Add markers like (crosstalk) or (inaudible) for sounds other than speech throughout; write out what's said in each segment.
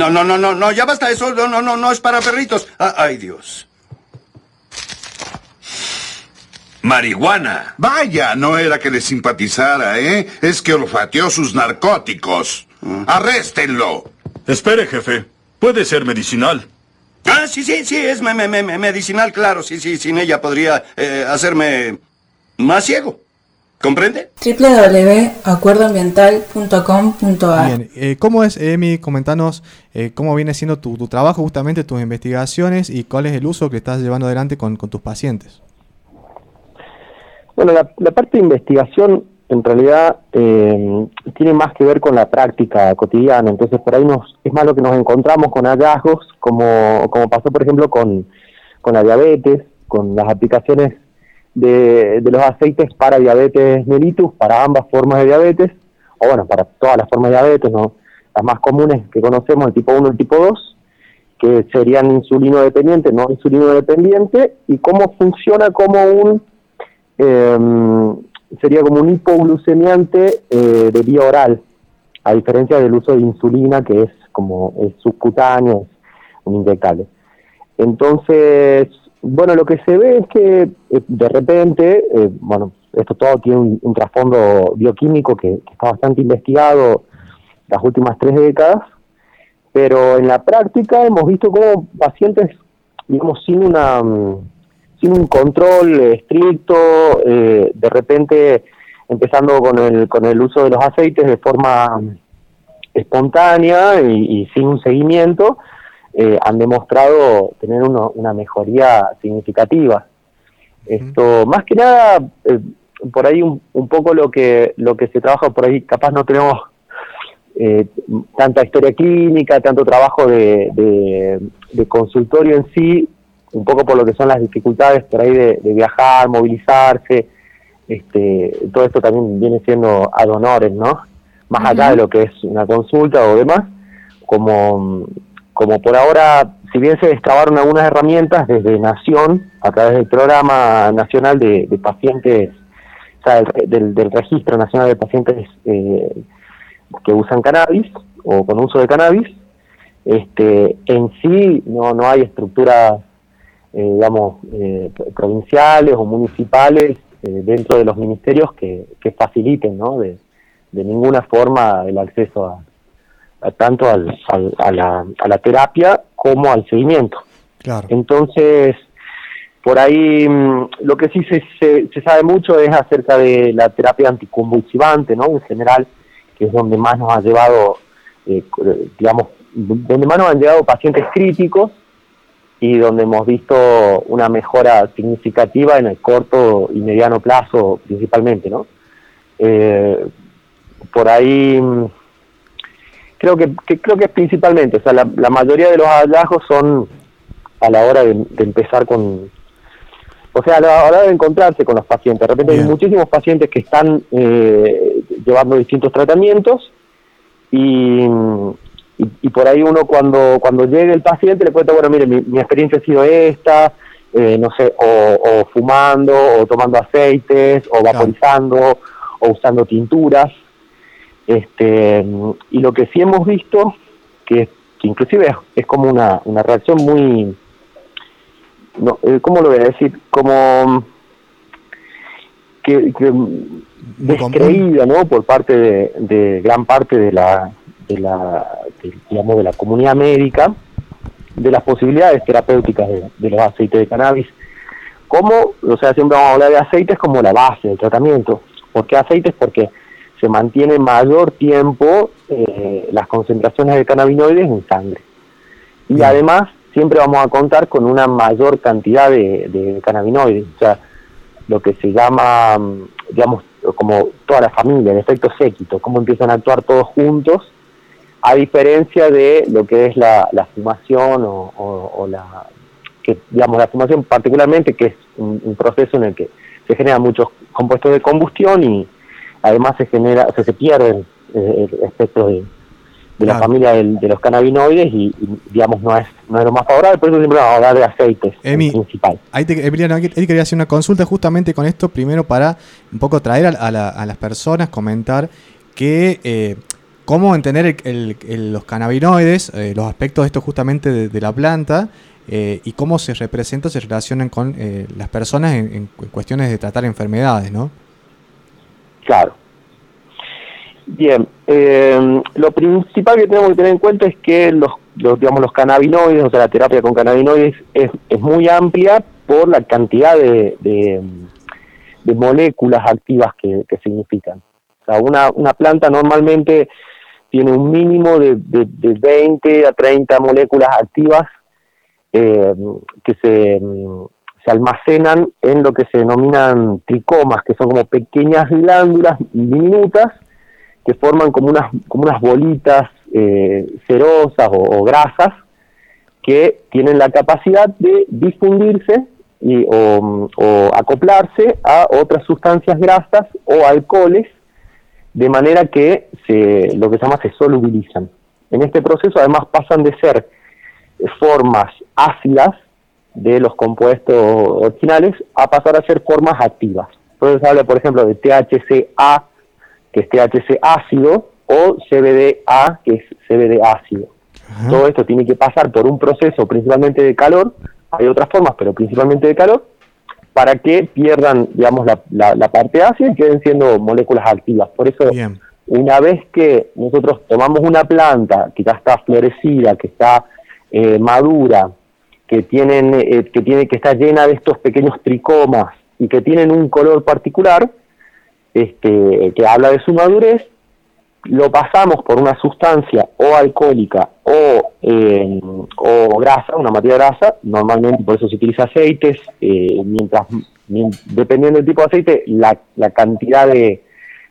No, no, no, no, no, ya basta eso. No, no, no, no es para perritos. Ah, ay, Dios. Marihuana. Vaya, no era que le simpatizara, ¿eh? Es que olfateó sus narcóticos. Arréstenlo. Espere, jefe. Puede ser medicinal. Ah, sí, sí, sí, es me- me- me- medicinal, claro. Sí, sí, sin ella podría eh, hacerme más ciego. ¿Comprende? www.acuerdoambiental.com.ar Bien, eh, ¿cómo es, Emi? Comentanos eh, cómo viene siendo tu, tu trabajo, justamente tus investigaciones y cuál es el uso que estás llevando adelante con, con tus pacientes. Bueno, la, la parte de investigación en realidad eh, tiene más que ver con la práctica cotidiana, entonces por ahí nos, es más lo que nos encontramos con hallazgos, como, como pasó por ejemplo con, con la diabetes, con las aplicaciones de, los aceites para diabetes mellitus, para ambas formas de diabetes, o bueno, para todas las formas de diabetes, ¿no? las más comunes que conocemos, el tipo 1 y el tipo 2, que serían insulino dependiente, no insulino dependiente, y cómo funciona como un eh, sería como un hipoglucemiante eh, de vía oral, a diferencia del uso de insulina que es como subcutáneo, es un inyectable. Entonces, bueno, lo que se ve es que eh, de repente, eh, bueno, esto todo tiene un, trasfondo bioquímico que, está bastante investigado las últimas tres décadas, pero en la práctica hemos visto cómo pacientes, digamos, sin una mm, sin un control estricto, eh, de repente empezando con el, con el uso de los aceites de forma mm, espontánea y sin un seguimiento, eh, han demostrado tener uno- una mejoría significativa. Esto, más que nada, eh, por ahí un, un poco lo que, lo que se trabaja, por ahí capaz no tenemos eh, tanta historia clínica, tanto trabajo de, de- de consultorio en sí, un poco por lo que son las dificultades por ahí de, de viajar, movilizarse, este, todo esto también viene siendo ad honores, ¿no? Más allá de lo que es una consulta o demás, como, como por ahora, si bien se excabaron algunas herramientas desde Nación, a través del Programa Nacional de, Pacientes, o sea, del, del- Registro Nacional de Pacientes eh, que usan cannabis o con uso de cannabis, este, en sí no, no hay estructuras, eh, digamos, eh, provinciales o municipales eh, dentro de los ministerios que, que faciliten, ¿no? De, de ninguna forma el acceso a tanto al- al- a, la, a la terapia como al seguimiento. Claro. Entonces, por ahí mm, lo que sí se, se, se sabe mucho es acerca de la terapia anticonvulsivante, ¿no? En general, que es donde más nos ha llevado, eh, eh, digamos, donde más nos han llegado pacientes críticos y donde hemos visto una mejora significativa en el corto y mediano plazo principalmente, ¿no? Eh, por ahí mm, creo que, que creo que es principalmente, o sea, la, la mayoría de los hallazgos son a la hora de, de empezar con, o sea, a la hora de encontrarse con los pacientes. De repente hay muchísimos pacientes que están eh, llevando distintos tratamientos y, y, y por ahí uno cuando cuando llegue el paciente le cuenta, bueno, mire, mi, mi experiencia ha sido esta, eh, no sé, o, o fumando, o tomando aceites, o vaporizando, o usando tinturas. Este, y lo que sí hemos visto, que, que inclusive es, es como una, una reacción muy, no, eh, ¿cómo lo voy a decir? Como que, que descreída, ¿no? Por parte de, de gran parte de la, de la, de, digamos, de la comunidad médica, de las posibilidades terapéuticas de, de los aceites de cannabis. ¿Cómo? O sea, siempre vamos a hablar de aceites como la base del tratamiento. ¿Por qué aceites? Porque se mantiene mayor tiempo eh, las concentraciones de cannabinoides en sangre. Y además siempre vamos a contar con una mayor cantidad de, de cannabinoides, o sea, lo que se llama, mm, digamos, como toda la familia, el efecto séquito, cómo empiezan a actuar todos juntos, a diferencia de lo que es la, la fumación o, o- o la, que digamos, la fumación particularmente, que es un, un proceso en el que se generan muchos compuestos de combustión y además se genera, o sea, se pierden eh, el espectro de, de la familia del- de los cannabinoides y, y, digamos no es no es lo más favorable, por eso siempre vamos a hablar de aceites Emi, en principal. Ahí te, Emiliano, ahí quería hacer una consulta justamente con esto, primero para un poco traer a, a la- a las personas, comentar que eh, cómo entender los cannabinoides, eh, los aspectos de esto justamente de, la planta eh, y cómo se representa, se relacionan con eh, las personas en, cuestiones de tratar enfermedades, ¿no? Claro. Bien, lo principal que tenemos que tener en cuenta es que los, digamos, los cannabinoides, o sea, la terapia con cannabinoides es, muy amplia por la cantidad de, de, moléculas activas que, significan. O sea, una, planta normalmente tiene un mínimo de, de, 20 a 30 moléculas activas eh, que se, se, almacenan en lo que se denominan tricomas, que son como pequeñas glándulas diminutas que forman como unas, como unas bolitas eh, cerosas o, grasas que tienen la capacidad de difundirse y, o, o acoplarse a otras sustancias grasas o alcoholes de manera que se, lo que se llama se solubilizan. En este proceso además pasan de ser formas ácidas de los compuestos originales a pasar a ser formas activas. Entonces se habla, por ejemplo, de THCA, que es THC ácido, o CBDA, que es CBD ácido. Todo esto tiene que pasar por un proceso principalmente de calor, hay otras formas, pero principalmente de calor, para que pierdan, digamos, la, la, parte ácida y queden siendo moléculas activas. Por eso, una vez que nosotros tomamos una planta que ya está florecida, que está eh, madura, que tienen, eh, que tiene que está llena de estos pequeños tricomas y que tienen un color particular, este, que habla de su madurez, lo pasamos por una sustancia o alcohólica o, eh, o grasa, una materia grasa, normalmente por eso se utiliza aceites, eh, mientras dependiendo del tipo de aceite, la, la cantidad de,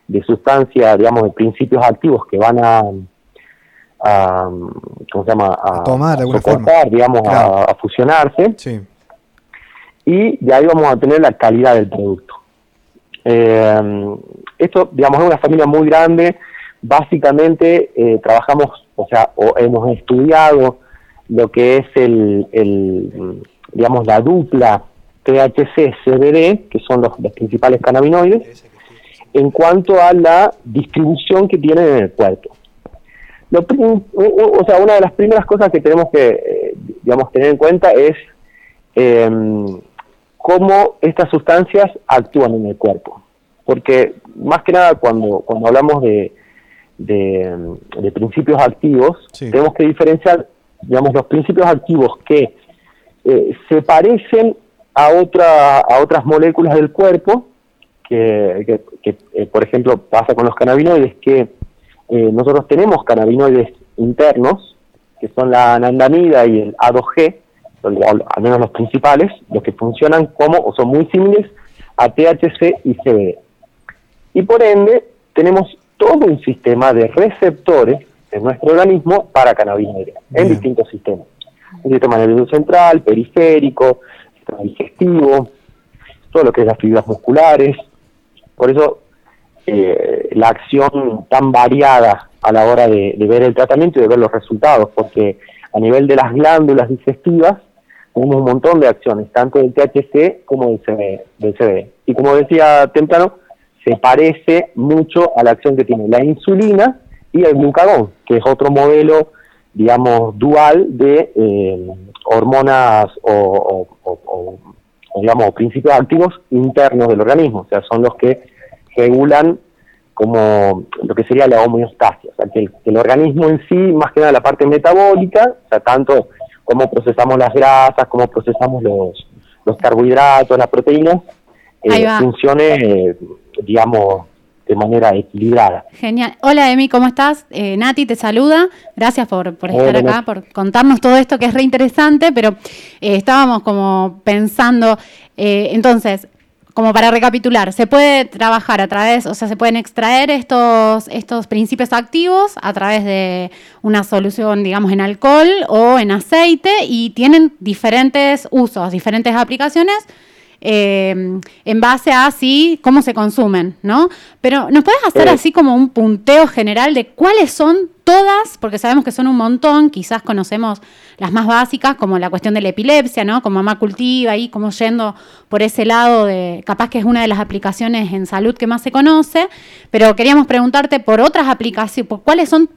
de sustancia, digamos, de principios activos que van a, a ¿cómo se llama? A, tomar, digamos, a, fusionarse. Y de ahí vamos a tener la calidad del producto. Eh, esto, digamos, es una familia muy grande básicamente eh, trabajamos, o sea, o hemos estudiado lo que es el, digamos, la dupla THC-CBD, que son los, principales cannabinoides, en cuanto a la distribución que tienen en el cuerpo. Lo, o sea, una de las primeras cosas que tenemos que, eh, digamos, tener en cuenta es em, cómo estas sustancias actúan en el cuerpo. Porque más que nada cuando, cuando hablamos de, de, principios activos, tenemos que diferenciar, digamos, los principios activos que eh, se parecen a, otra, a otras moléculas del cuerpo, que, eh, por ejemplo pasa con los cannabinoides, que eh, nosotros tenemos cannabinoides internos, que son la anandamida y el A2G, al menos los principales, los que funcionan como o son muy similares a THC y CBD. Y por ende, tenemos todo un sistema de receptores en nuestro organismo para cannabinoides, en distintos sistemas. Un sistema nervioso central, periférico, sistema digestivo, todo lo que es las fibras musculares. Por eso eh, la acción tan variada a la hora de, ver el tratamiento y de ver los resultados, porque a nivel de las glándulas digestivas tenemos un montón de acciones, tanto del THC como del CBD. Del CBD. Y como decía temprano, se parece mucho a la acción que tiene la insulina y el glucagón, que es otro modelo, digamos, dual de eh, hormonas o, digamos, principios activos internos del organismo, o sea, son los que regulan como lo que sería la homeostasia, o sea, que el, organismo en sí, más que nada la parte metabólica, o sea, tanto cómo procesamos las grasas, cómo procesamos los, los carbohidratos, las proteínas, eh, funcione digamos, de manera equilibrada. Genial. Hola, Emi, ¿cómo estás? Eh, Nati te saluda. Gracias por, estar acá, por contarnos todo esto que es re interesante, pero eh, estábamos como pensando, eh, entonces, como para recapitular, se puede trabajar a través, o sea, se pueden extraer estos, estos principios activos a través de una solución, digamos, en alcohol o en aceite y tienen diferentes usos, diferentes aplicaciones eh, en base a sí, cómo se consumen, ¿no? Pero ¿nos puedes hacer Eh. así como un punteo general de cuáles son todas, porque sabemos que son un montón, quizás conocemos las más básicas, como la cuestión de la epilepsia, ¿no? Como mamá cultiva y como yendo por ese lado de, capaz que es una de las aplicaciones en salud que más se conoce, pero queríamos preguntarte por otras aplicaciones, por cuáles son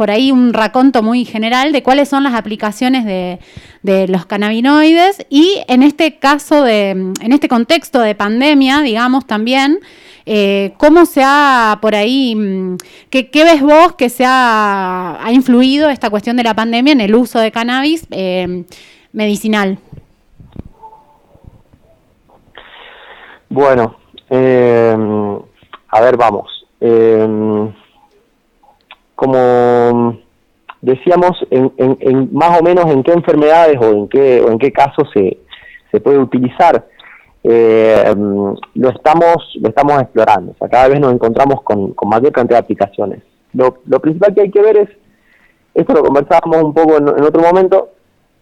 por ahí un raconto muy general de cuáles son las aplicaciones de, de los cannabinoides y en este caso de, en este contexto de pandemia, digamos también, eh, cómo se ha por ahí, mm, ¿qué, ves vos que se ha, ha influido esta cuestión de la pandemia en el uso de cannabis eh, medicinal? Bueno, eh, a ver, vamos. Como decíamos, en, más o menos en qué enfermedades o en qué, o en qué casos se, puede utilizar, eh, lo, estamos, lo estamos explorando. O sea, cada vez nos encontramos con, con mayor cantidad de aplicaciones. Lo, principal que hay que ver es, esto lo conversábamos un poco en, otro momento,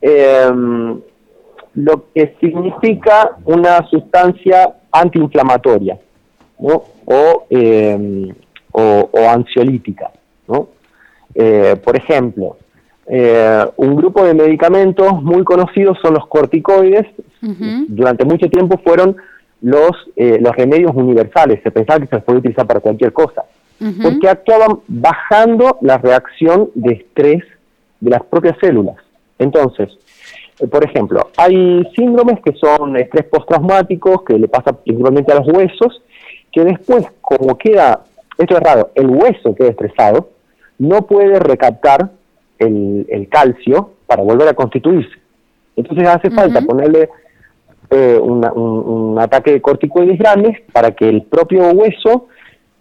eh, lo que significa una sustancia antiinflamatoria ¿no? o, eh, ansiolítica. ¿No? Eh, por ejemplo, eh, un grupo de medicamentos muy conocidos son los corticoides. Durante mucho tiempo fueron los, eh, los remedios universales. Se pensaba que se los podía utilizar para cualquier cosa. Porque actuaban bajando la reacción de estrés de las propias células. Entonces, eh, por ejemplo, hay síndromes que son estrés postraumáticos, que le pasa principalmente a los huesos, que después, como queda, esto es raro, el hueso queda estresado, no puede recaptar el, el calcio para volver a constituirse. Entonces hace falta ponerle eh, una- un, un ataque de corticoides grandes para que el propio hueso,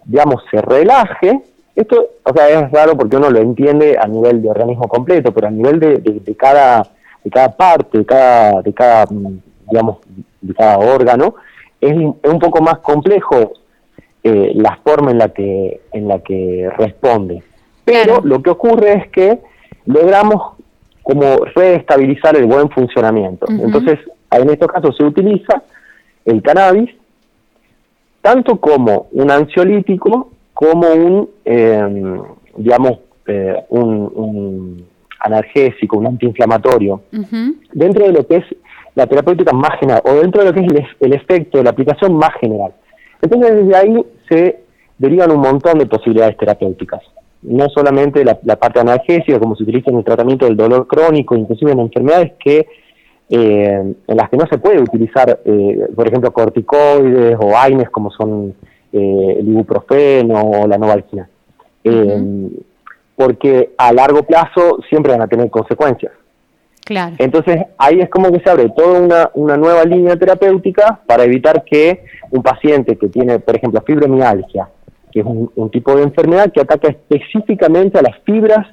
digamos, se relaje. Esto, o sea, es raro porque uno lo entiende a nivel de organismo completo, pero a nivel de, de- de cada de cada parte, de cada, de cada, mm, digamos, de cada órgano, es, un- es un poco más complejo eh, la forma en la que en la que responde. Pero Claro. lo que ocurre es que logramos como reestabilizar el buen funcionamiento. Entonces, en estos casos se utiliza el cannabis tanto como un ansiolítico como un, eh, digamos, eh, un, un analgésico, un antiinflamatorio, dentro de lo que es la terapéutica más general, o dentro de lo que es el, el efecto de la aplicación más general. Entonces, desde ahí se derivan un montón de posibilidades terapéuticas. No solamente la, la parte analgésica, como se utiliza en el tratamiento del dolor crónico, inclusive en enfermedades que eh, en las que no se puede utilizar, eh, por ejemplo, corticoides o AINES como son eh, el ibuprofeno o la novalgina. Eh, Porque a largo plazo siempre van a tener consecuencias. Claro. Entonces ahí es como que se abre toda una, una nueva línea terapéutica para evitar que un paciente que tiene, por ejemplo, fibromialgia, que es un, un tipo de enfermedad que ataca específicamente a las fibras,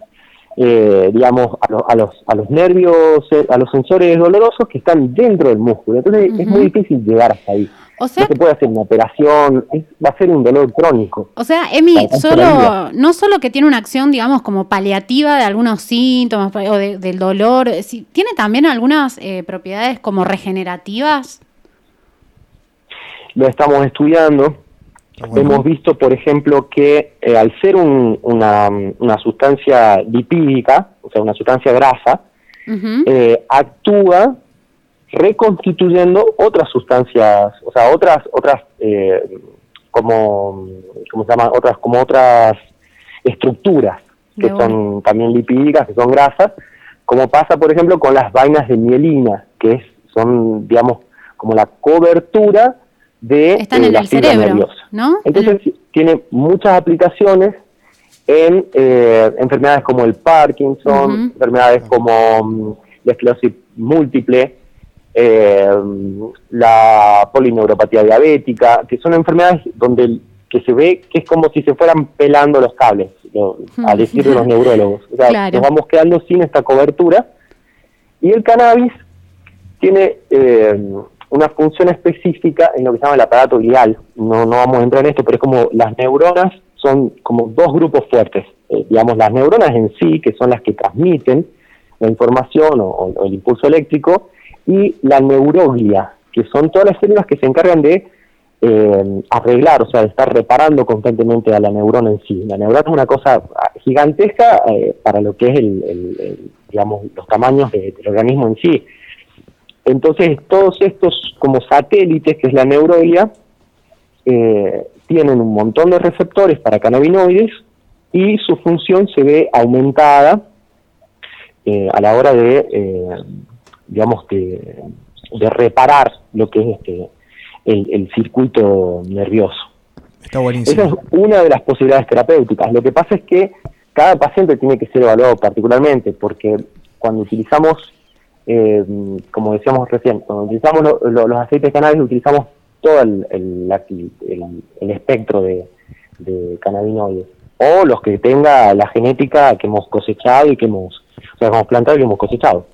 eh, digamos, a, lo- a los, a los nervios, eh, a los sensores dolorosos que están dentro del músculo. Entonces es muy difícil llegar hasta ahí. O sea, no se puede hacer una operación, es- va a ser un dolor crónico. O sea, Emi, solo, no solo que tiene una acción, digamos, como paliativa de algunos síntomas o de- del dolor, eh, sí, tiene también algunas eh, propiedades como regenerativas. Lo estamos estudiando. Bueno. Hemos visto, por ejemplo, que eh, al ser un- una, una sustancia lipídica, o sea, una sustancia grasa, eh, actúa reconstituyendo otras sustancias, o sea, otras, otras, eh, como, ¿cómo se llama? Otras, como otras estructuras que son también lipídicas, que son grasas, como pasa, por ejemplo, con las vainas de mielina, que es, son, digamos, como la cobertura de Están eh, en el cerebro, nerviosa. ¿no? Entonces tiene muchas aplicaciones en eh, enfermedades como el Parkinson, enfermedades como mm, la esclerosis múltiple, eh, la polineuropatía diabética, que son enfermedades donde el- que se ve que es como si se fueran pelando los cables, lo- a decir de los neurólogos. O sea, Claro. nos vamos quedando sin esta cobertura. Y el cannabis tiene eh, una función específica en lo que se llama el aparato glial. No, no vamos a entrar en esto, pero es como las neuronas son como dos grupos fuertes. Eh, digamos, las neuronas en sí, que son las que transmiten la información o, el impulso eléctrico, y la neuroglia, que son todas las células que se encargan de eh, arreglar, o sea, de estar reparando constantemente a la neurona en sí. La neurona es una cosa gigantesca eh, para lo que es el, digamos, los tamaños del organismo en sí. Entonces, todos estos como satélites, que es la neurolia, eh, tienen un montón de receptores para cannabinoides y su función se ve aumentada a la hora de, digamos, de, de reparar lo que es este el, circuito nervioso. Está buenísimo. Esa es una de las posibilidades terapéuticas. Lo que pasa es que cada paciente tiene que ser evaluado particularmente, porque cuando utilizamos, eh, como decíamos recién, cuando utilizamos los aceites canales, utilizamos todo el, el, espectro de, de, cannabinoides, o los que tenga la genética que hemos cosechado y que hemos, o sea, que hemos plantado y que hemos cosechado.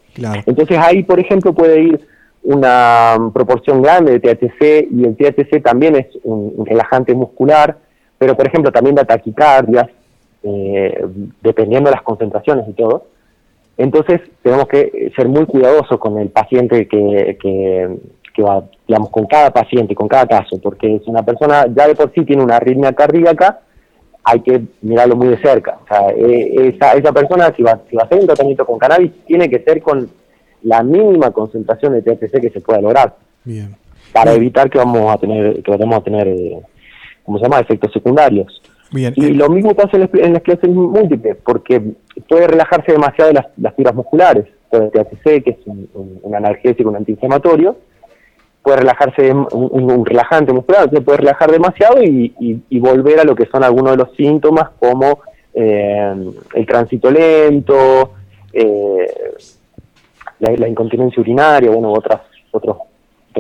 Entonces ahí, por ejemplo, puede ir una proporción grande de THC y el THC también es un, relajante muscular, pero por ejemplo también da taquicardias, eh, dependiendo de las concentraciones y todo. Entonces tenemos que ser muy cuidadosos con el paciente que, que, va, digamos, con cada paciente, con cada caso, porque si una persona ya de por sí tiene una arritmia cardíaca, hay que mirarlo muy de cerca. O sea, eh, esa, esa persona, si va, si va a hacer un tratamiento con cannabis, tiene que ser con la mínima concentración de THC que se pueda lograr. Bien. Para evitar que vamos a tener, que vamos a tener, eh, ¿cómo se llama?, efectos secundarios. Bien. Y lo mismo pasa en, en la esclerosis múltiple, porque puede relajarse demasiado las, las fibras musculares. Puede THC, que es un, analgésico, un antiinflamatorio, puede relajarse un, relajante muscular, se puede relajar demasiado y, y, volver a lo que son algunos de los síntomas como eh, el tránsito lento, eh, la, incontinencia urinaria, bueno, otras, otros,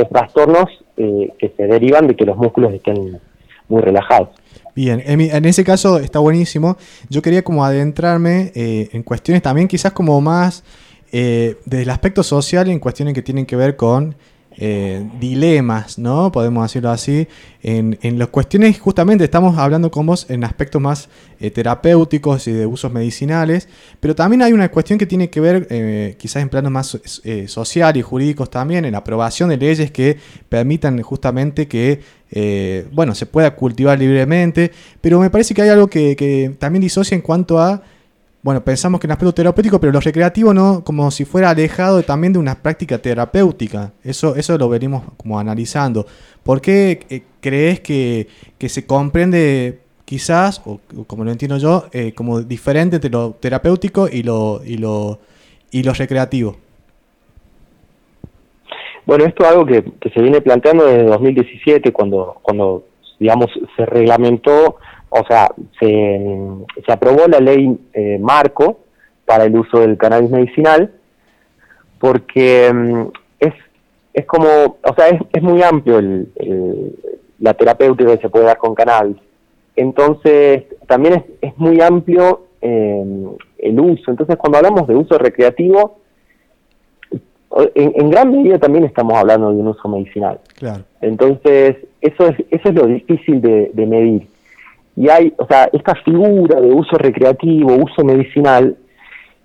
trastornos eh, que se derivan de que los músculos estén muy relajados. Bien, en, ese caso está buenísimo. Yo quería como adentrarme eh, en cuestiones también quizás como más eh, desde el aspecto social, en cuestiones que tienen que ver con eh, dilemas, ¿no? Podemos decirlo así, en, las cuestiones, justamente estamos hablando con vos en aspectos más eh, terapéuticos y de usos medicinales, pero también hay una cuestión que tiene que ver eh, quizás en planos más social y jurídicos también, en la aprobación de leyes que permitan justamente que, bueno, se pueda cultivar libremente, pero me parece que hay algo que también disocia en cuanto a bueno, pensamos que en aspecto terapéutico, pero lo recreativo no, como si fuera alejado también de una práctica terapéutica. Eso, eso lo venimos como analizando. ¿Por qué eh, crees que, se comprende quizás, o, como lo entiendo yo, eh, como diferente entre lo terapéutico y lo, y lo, y lo recreativo? Bueno, esto es algo que, que se viene planteando desde 2017, cuando, cuando digamos, se reglamentó o sea, se, se aprobó la ley eh, marco para el uso del cannabis medicinal, porque mm, es, es como, o sea, es, es muy amplio el, la terapéutica que se puede dar con cannabis. Entonces, también es, es muy amplio eh, el uso. Entonces, cuando hablamos de uso recreativo, en, en, gran medida también estamos hablando de un uso medicinal. Claro. Entonces, eso es, eso es lo difícil de, de medir y hay, o sea, esta figura de uso recreativo, uso medicinal,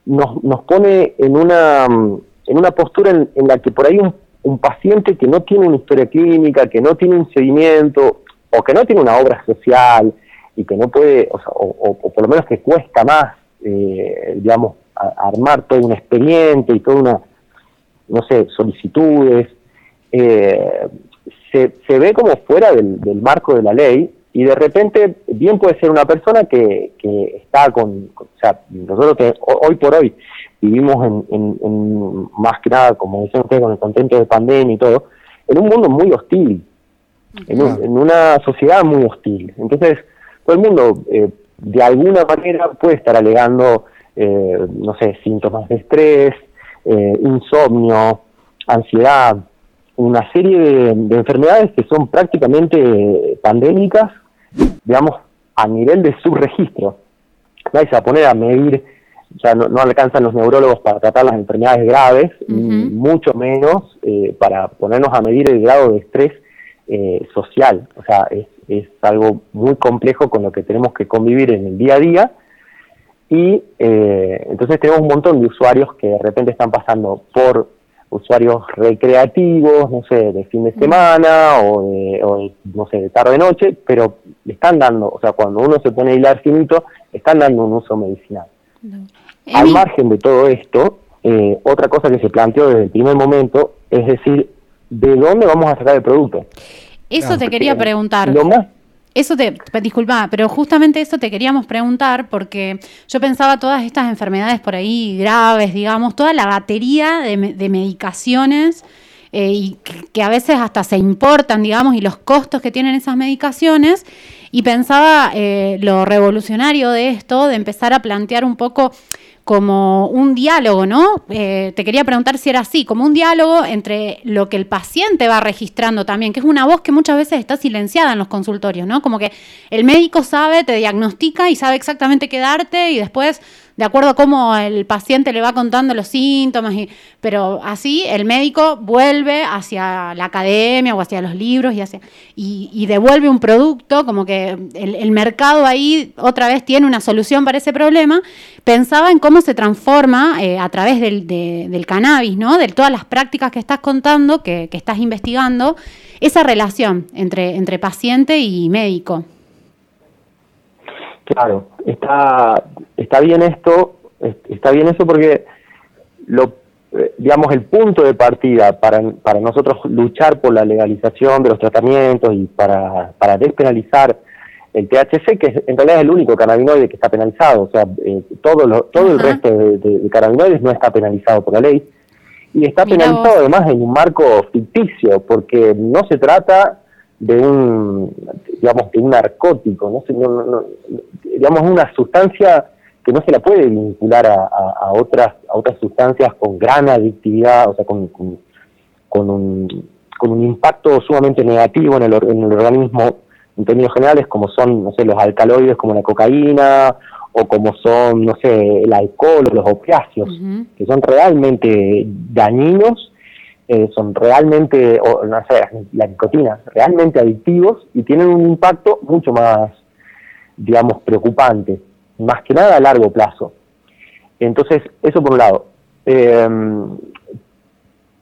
nos, nos pone en una, en una postura en, la que por ahí un, un, paciente que no tiene una historia clínica, que no tiene un seguimiento, o que no tiene una obra social, y que no puede, o, sea, o, por lo menos que cuesta más, eh, digamos, armar todo un expediente y toda una, no sé, solicitudes, eh, se, se ve como fuera del marco de la ley y de repente bien puede ser una persona que, que está con, o sea, nosotros que hoy por hoy vivimos en, más que nada, como decían ustedes, con el contento de pandemia y todo, en un mundo muy hostil, en, una sociedad muy hostil. Entonces, todo el mundo eh, de alguna manera puede estar alegando, eh, no sé, síntomas de estrés, eh, insomnio, ansiedad, una serie de, de, enfermedades que son prácticamente pandémicas digamos, a nivel de subregistro. Nadie se va a poner a medir, ya no, alcanzan los neurólogos para tratar las enfermedades graves, mucho menos eh, para ponernos a medir el grado de estrés eh, social. O sea, es, es algo muy complejo con lo que tenemos que convivir en el día a día. Y eh, entonces tenemos un montón de usuarios que de repente están pasando por usuarios recreativos, no sé, de fin de semana o de, o no sé, de tarde-noche, pero le están dando, o sea, cuando uno se pone a hilar finito, están dando un uso medicinal. Al margen de todo esto, eh, otra cosa que se planteó desde el primer momento es decir, ¿de dónde vamos a sacar el producto? Eso te quería preguntar. Lo más eso te, disculpa, pero justamente eso te queríamos preguntar porque yo pensaba todas estas enfermedades por ahí graves, digamos, toda la batería de, medicaciones eh, y que, a veces hasta se importan, digamos, y los costos que tienen esas medicaciones. Y pensaba eh, lo revolucionario de esto, de empezar a plantear un poco como un diálogo, ¿no? Eh, te quería preguntar si era así, como un diálogo entre lo que el paciente va registrando también, que es una voz que muchas veces está silenciada en los consultorios, ¿no? Como que el médico sabe, te diagnostica y sabe exactamente qué darte y después de acuerdo a cómo el paciente le va contando los síntomas, y, pero así el médico vuelve hacia la academia o hacia los libros y, hacia, y, devuelve un producto, como que el, mercado ahí otra vez tiene una solución para ese problema. Pensaba en cómo se transforma eh, a través del, cannabis, ¿no? de todas las prácticas que estás contando, que, que estás investigando, esa relación entre, entre paciente y médico. Claro, está, está bien esto, está bien eso porque lo, eh, digamos, el punto de partida para, para nosotros luchar por la legalización de los tratamientos y para, para despenalizar el THC, que en realidad es el único cannabinoide que está penalizado, o sea, eh, todo, lo, todo el resto de, cannabinoides no está penalizado por la ley, y está penalizado además en un marco ficticio, porque no se trata de un, digamos, de un narcótico, ¿no? digamos, una sustancia que no se la puede vincular a, otras a otras sustancias con gran adictividad, o sea, con, con, un, con un impacto sumamente negativo en el, en el organismo en términos generales, como son, no sé, los alcaloides como la cocaína, o como son, no sé, el alcohol o los opiáceos, que son realmente dañinos eh, son realmente, o no sé, la nicotina, realmente adictivos y tienen un impacto mucho más, digamos, preocupante, más que nada a largo plazo. Entonces, eso por un lado. Em,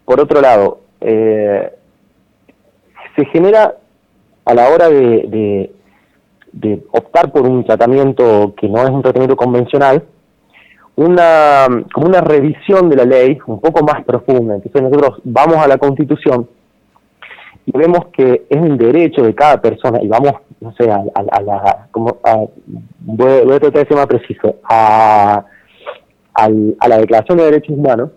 por otro lado, eh, se genera a la hora de, de optar por un tratamiento que no es un tratamiento convencional, una, como una revisión de la ley un poco más profunda. Entonces nosotros vamos a la Constitución y vemos que es un derecho de cada persona, y vamos, no sé, a, la, como voy, a tratar de ser más preciso, a, a la Declaración de Derechos Humanos,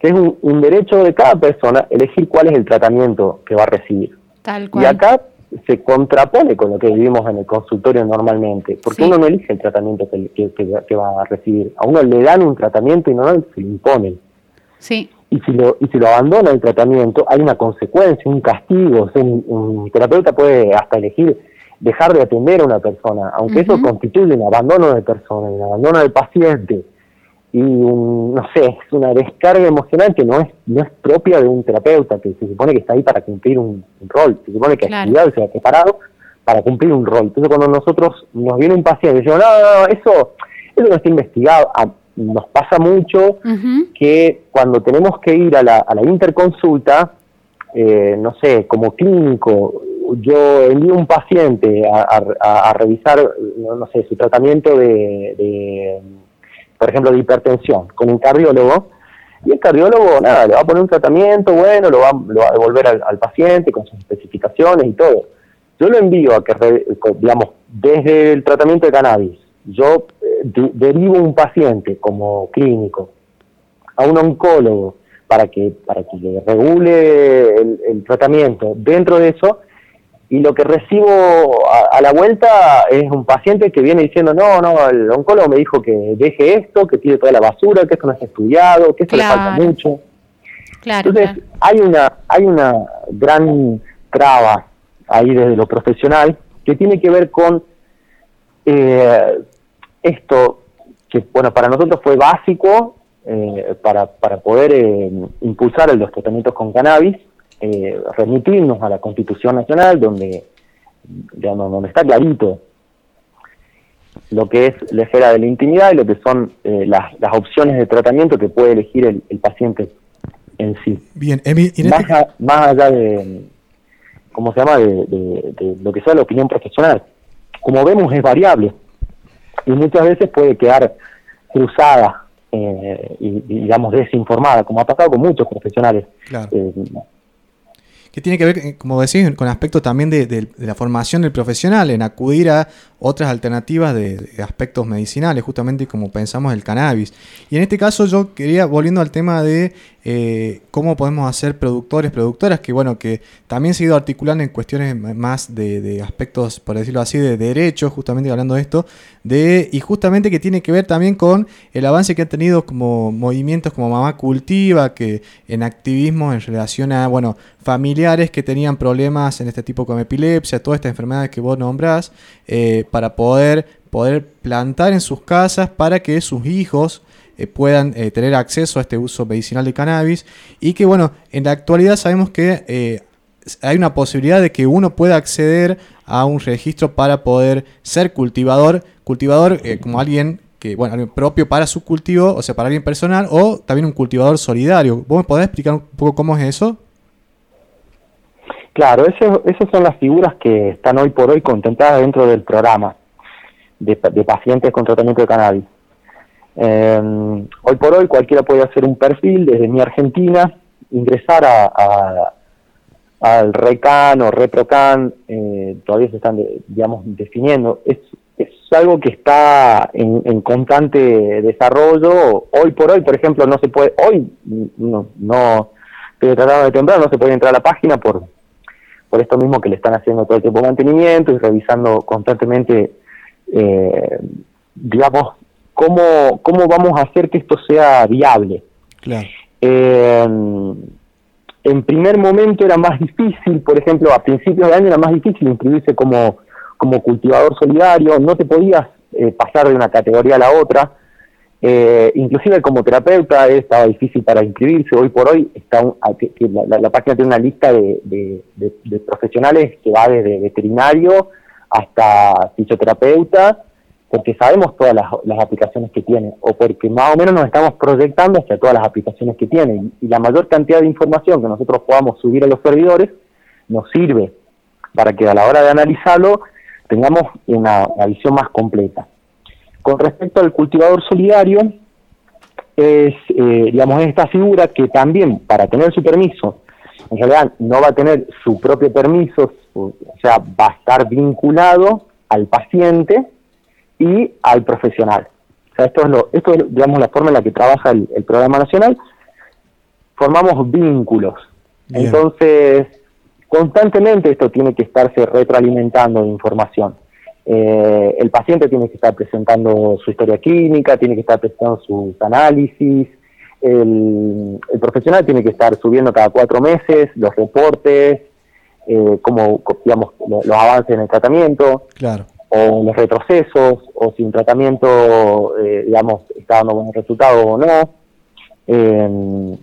que es un, derecho de cada persona elegir cuál es el tratamiento que va a recibir. Tal cual. Y acá se contrapone con lo que vivimos en el consultorio normalmente, porque uno no elige el tratamiento que, va a recibir, a uno le dan un tratamiento y no se lo imponen. Sí. Y si lo, y si lo abandona el tratamiento, hay una consecuencia, un castigo. un, terapeuta puede hasta elegir dejar de atender a una persona, aunque eso constituye un abandono de persona, un abandono del paciente y no sé, es una descarga emocional que no es no es propia de un terapeuta, que se supone que está ahí para cumplir un, rol, se supone que claro. se ha preparado para cumplir un rol. Entonces cuando nosotros nos viene un paciente y decimos, no, no, no, eso, eso no está investigado, nos pasa mucho que cuando tenemos que ir a la, a la interconsulta, eh, no sé, como clínico, yo envío un paciente a, a, revisar, no, sé, su tratamiento de por ejemplo, de hipertensión, con un cardiólogo, y el cardiólogo, nada, le va a poner un tratamiento, bueno, lo va, a devolver al, paciente con sus especificaciones y todo. Yo lo envío a que, digamos, desde el tratamiento de cannabis, yo eh, derivo un paciente como clínico a un oncólogo para que, para que le regule el tratamiento. Dentro de eso, y lo que recibo a, la vuelta es un paciente que viene diciendo, no, no, el oncólogo me dijo que deje esto, que tire toda la basura, que esto no está estudiado, que esto le falta mucho. Entonces, hay una hay una gran traba ahí desde lo profesional que tiene que ver con eh, esto que, bueno, para nosotros fue básico eh, para, para poder eh, impulsar los tratamientos con cannabis, eh, remitirnos a la Constitución Nacional, donde, digamos, donde está clarito lo que es la esfera de la intimidad y lo que son eh, las, las, opciones de tratamiento que puede elegir el, paciente en sí. Bien, Emi, y en más, este- a- más allá de, ¿cómo se llama?, de, de- de lo que sea la opinión profesional. Como vemos, es variable y muchas veces puede quedar cruzada eh, y, y, digamos, desinformada, como ha pasado con muchos profesionales. Claro. Eh, que tiene que ver, eh, como decís, con aspectos también de, de- de la formación del profesional, en acudir a otras alternativas de, aspectos medicinales, justamente como pensamos el cannabis. Y en este caso yo quería, volviendo al tema de eh, cómo podemos hacer productores, productoras, que bueno, que también se ha ido articulando en cuestiones más de, de aspectos, por decirlo así, de derechos, justamente hablando de esto, de, y justamente que tiene que ver también con el avance que han tenido como movimientos como Mamá Cultiva, que en activismo en relación a, bueno, familiares que tenían problemas en este tipo como epilepsia, todas estas enfermedades que vos nombrás, eh, para poder, poder plantar en sus casas para que sus hijos eh, puedan eh, tener acceso a este uso medicinal de cannabis y que bueno, en la actualidad sabemos que eh, hay una posibilidad de que uno pueda acceder a un registro para poder ser cultivador, cultivador como alguien que, bueno, alguien propio para su cultivo, o sea, para alguien personal, o también un cultivador solidario. ¿Vos me podés explicar un poco cómo es eso? Claro, eso- esas son las figuras que están hoy por hoy contempladas dentro del programa de, pa- de pacientes con tratamiento de cannabis. Eh, hoy por hoy cualquiera puede hacer un perfil desde mi Argentina, ingresar a, al RECAN o ReproCan, eh, todavía se están, digamos, definiendo. Es, es algo que está en, constante desarrollo. Hoy por hoy, por ejemplo, no se puede, hoy no, no estoy tratando de temprano, no se puede entrar a la página por, por esto mismo que le están haciendo todo el tiempo mantenimiento y revisando constantemente, eh, digamos, cómo, cómo vamos a hacer que esto sea viable. Claro. Eh, en primer momento era más difícil, por ejemplo, a principios de año era más difícil inscribirse como, como cultivador solidario, no te podías eh, pasar de una categoría a la otra, eh, inclusive como terapeuta estaba difícil para inscribirse, hoy por hoy está un- a- que- que la, página tiene una lista de, de- profesionales que va desde veterinario hasta fisioterapeuta, porque sabemos todas las, aplicaciones que tiene, o porque más o menos nos estamos proyectando hacia todas las aplicaciones que tiene, y, la mayor cantidad de información que nosotros podamos subir a los servidores nos sirve para que a la hora de analizarlo tengamos una visión más completa. Con respecto al cultivador solidario, es, eh, digamos, esta figura que también para tener su permiso, en realidad no va a tener su propio permiso, o sea, va a estar vinculado al paciente y al profesional. O sea, esto es, lo, esto es digamos, la forma en la que trabaja el, el programa nacional. Formamos vínculos. Bien. Entonces, constantemente esto tiene que estarse retroalimentando de información. Eh, el paciente tiene que estar presentando su historia clínica, tiene que estar presentando sus análisis, el, el profesional tiene que estar subiendo cada cuatro meses los reportes, eh, como digamos lo- los avances en el tratamiento Claro. o los retrocesos o si un tratamiento eh, digamos está dando buenos resultados o no Eh,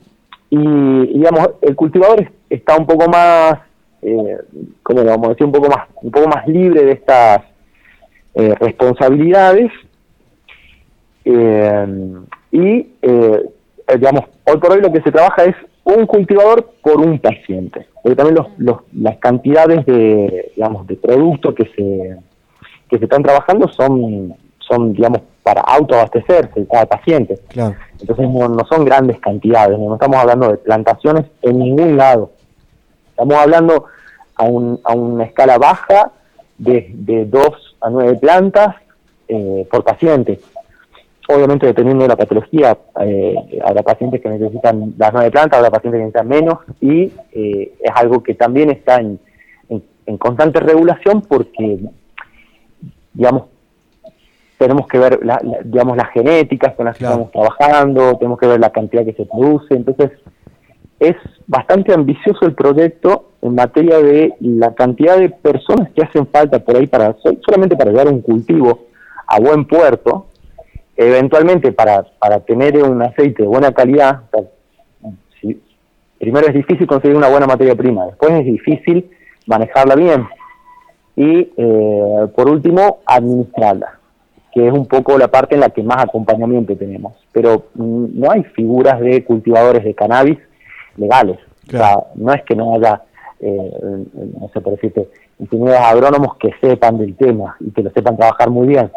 y digamos el cultivador es- está un poco más eh, como vamos a decir un poco más un poco más libre de estas eh, responsabilidades eh, y eh, digamos hoy por hoy lo que se trabaja es un cultivador por un paciente porque también los, los- las cantidades de digamos de productos que se que se están trabajando son son digamos para autoabastecerse cada paciente Claro. entonces no, no son grandes cantidades, no estamos hablando de plantaciones en ningún lado. Estamos hablando a, un, a una escala baja de, de 2 a 9 plantas eh, por paciente. Obviamente dependiendo de la patología, eh, habrá pacientes que necesitan las 9 plantas, habrá pacientes que necesitan menos y eh, es algo que también está en, en- en constante regulación porque, digamos, tenemos que ver, la, la- digamos, las genéticas con las Claro. que estamos trabajando, tenemos que ver la cantidad que se produce, entonces es bastante ambicioso el proyecto en materia de la cantidad de personas que hacen falta por ahí para sol- solamente para llevar un cultivo a buen puerto, eventualmente para, para tener un aceite de buena calidad, primero es difícil conseguir una buena materia prima, después es difícil manejarla bien y eh, por último administrarla que es un poco la parte en la que más acompañamiento tenemos. Pero mm, no hay figuras de cultivadores de cannabis legales. O sea, no es que no haya, eh, no sé por decirte, ingenieros agrónomos que sepan del tema y que lo sepan trabajar muy bien,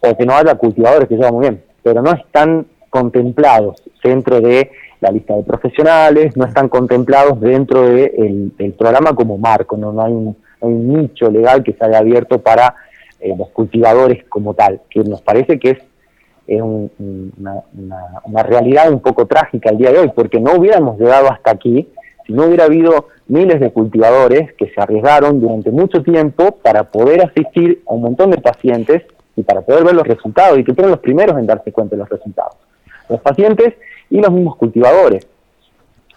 o que no haya cultivadores que sepan muy bien, pero no están contemplados dentro de la lista de profesionales, no están contemplados dentro del de programa como marco, no, no hay, un, nicho legal que se haya abierto para eh, los cultivadores como tal, que nos parece que es, una, una, realidad un poco trágica el día de hoy, porque no hubiéramos llegado hasta aquí si no hubiera habido miles de cultivadores que se arriesgaron durante mucho tiempo para poder asistir a un montón de pacientes y para poder ver los resultados y que fueron los primeros en darse cuenta de los resultados. Los pacientes y los mismos cultivadores,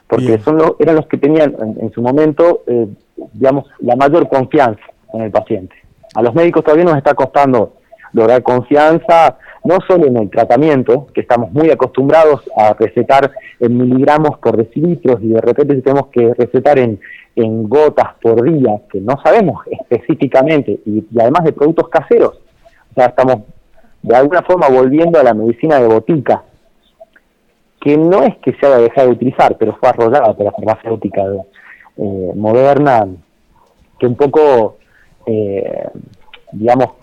porque son los, eran los que tenían en, su momento, eh, digamos, la mayor confianza en el paciente. A los médicos todavía nos está costando lograr confianza, no solo en el tratamiento, que estamos muy acostumbrados a recetar en miligramos por decilitros y de repente tenemos que recetar en, en gotas por día, que no sabemos (laughs) específicamente, y, además de productos caseros, ya estamos de alguna forma volviendo a la medicina de botica, que no es que se haya dejado de utilizar, pero fue arrollada por la farmacéutica eh, moderna, que un poco, eh, digamos,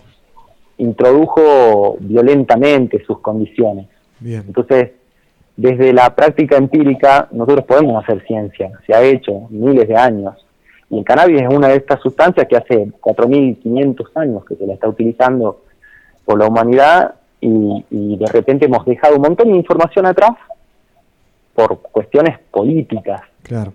introdujo violentamente sus condiciones. Entonces, desde la práctica empírica, nosotros podemos hacer ciencia, se ha hecho miles de años. Y el cannabis es una de estas sustancias que hace 4.500 años que se la está utilizando por la humanidad y, y de repente hemos dejado un montón de información atrás por cuestiones políticas. Claro,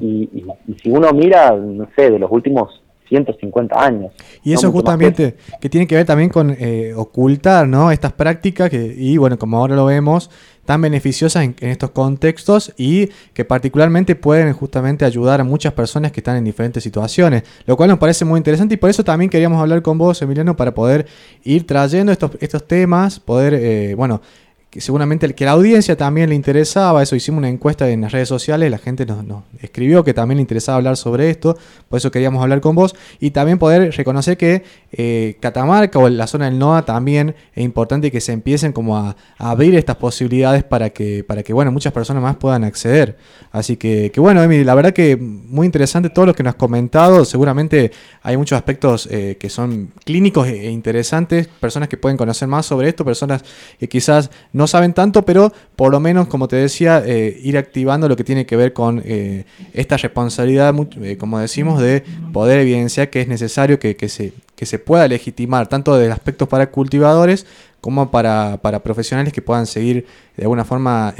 Y, si uno mira, no sé, de los últimos 150 años. Y eso justamente que tiene que ver también con eh, ocultar ¿no? estas prácticas que, y bueno, como ahora lo vemos, tan beneficiosas en, estos contextos y que particularmente pueden justamente ayudar a muchas personas que están en diferentes situaciones, lo cual nos parece muy interesante y por eso también queríamos hablar con vos, Emiliano, para poder ir trayendo estos, estos temas, poder, eh, bueno, que seguramente que la audiencia también le interesaba, eso hicimos una encuesta en las redes sociales, la gente nos, escribió que también le interesaba hablar sobre esto, por eso queríamos hablar con vos, y también poder reconocer que eh, Catamarca o la zona del NOA también es importante que se empiecen como a, abrir estas posibilidades para que, para que bueno, muchas personas más puedan acceder. Así que, que bueno, Emi, la verdad que muy interesante todo lo que nos has comentado, seguramente hay muchos aspectos eh, que son clínicos e, e interesantes, personas que pueden conocer más sobre esto, personas que quizás no saben tanto, pero por lo menos, como te decía, eh, ir activando lo que tiene que ver con eh, esta responsabilidad, eh, como decimos, de poder evidenciar que es necesario que, se, pueda legitimar, tanto de aspectos para cultivadores como para, profesionales que puedan seguir de alguna forma,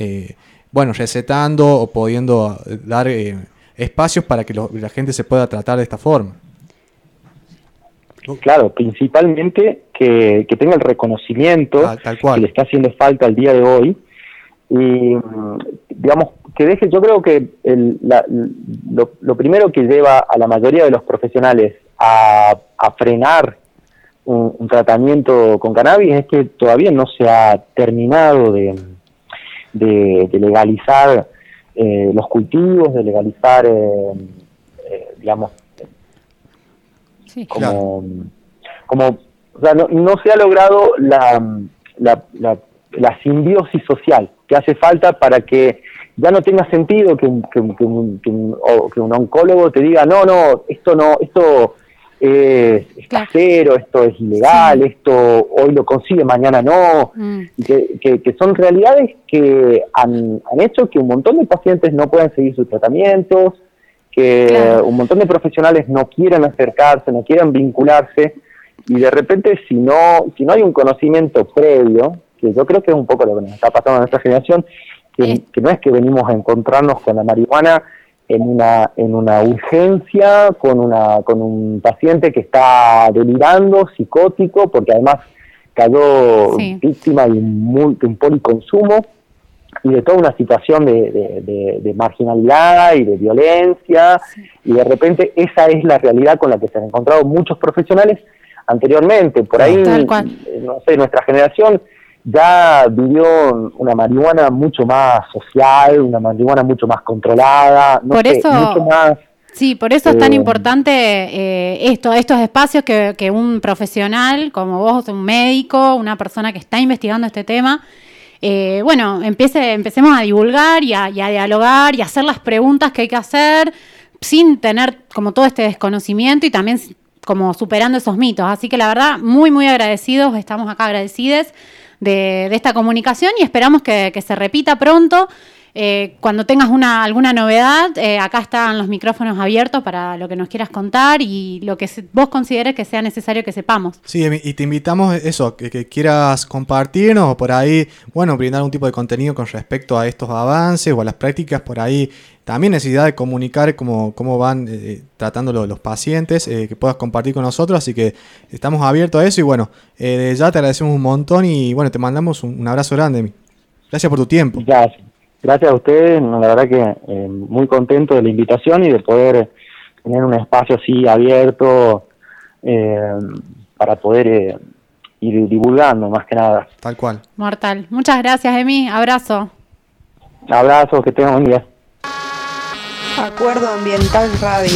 bueno, recetando o pudiendo dar espacios para que la gente se pueda tratar de esta forma. Claro, principalmente que, tenga el reconocimiento ah, que le está haciendo falta al día de hoy. Y digamos que deje, yo creo que lo, primero que lleva a la mayoría de los profesionales a, frenar un, tratamiento con cannabis es que todavía no se ha terminado de, legalizar eh, los cultivos, de legalizar, eh, eh, digamos, como, como o sea, no, no, se ha logrado la, la, la, simbiosis social que hace falta para que ya no tenga sentido que un, que, un, que, un, oncólogo te diga, no, no, esto no, esto es, casero, esto es ilegal, esto hoy lo consigue, mañana no, mm. que, que, son realidades que han, han hecho que un montón de pacientes no puedan seguir sus tratamientos, que un montón de profesionales no quieren acercarse, no quieren vincularse, y de repente si no, si no hay un conocimiento previo, que yo creo que es un poco lo que nos está pasando a nuestra generación, que, no es que venimos a encontrarnos con la marihuana en una, en una urgencia, con, una, con un paciente que está delirando, psicótico, porque además cayó víctima de un, de un policonsumo, y de toda una situación de, marginalidad y de violencia, y de repente esa es la realidad con la que se han encontrado muchos profesionales anteriormente. Por ahí, no sé, nuestra generación ya vivió una marihuana mucho más social, una marihuana mucho más controlada, por eso, mucho más... Sí, por eso es tan eh, importante eh, esto, estos espacios que, que un profesional como vos, un médico, una persona que está investigando este tema, eh, bueno, empiece, empecemos a divulgar y a, dialogar y a hacer las preguntas que hay que hacer sin tener como todo este desconocimiento y también como superando esos mitos. Así que la verdad, muy, muy agradecidos, estamos acá agradecidos de, de esta comunicación y esperamos que se repita pronto. Eh, cuando tengas una, alguna novedad, eh, acá están los micrófonos abiertos para lo que nos quieras contar y lo que se- vos consideres que sea necesario que sepamos. Sí, Emi, y te invitamos eso, que, que quieras compartirnos o por ahí, bueno, brindar un tipo de contenido con respecto a estos avances o a las prácticas, por ahí también necesidad de comunicar cómo, cómo van eh, tratando lo- los pacientes, eh, que puedas compartir con nosotros, así que estamos abiertos a eso y bueno, eh, desde ya te agradecemos un montón y bueno, te mandamos un, un abrazo grande, Emi. Gracias por tu tiempo. Gracias. Gracias a ustedes, la verdad que eh, muy contento de la invitación y de poder tener un espacio así abierto eh, para poder eh, ir divulgando más que nada. Tal cual. Mortal. Muchas gracias, Emi. Abrazo. Abrazos, que tengan un día. Acuerdo Ambiental Radio.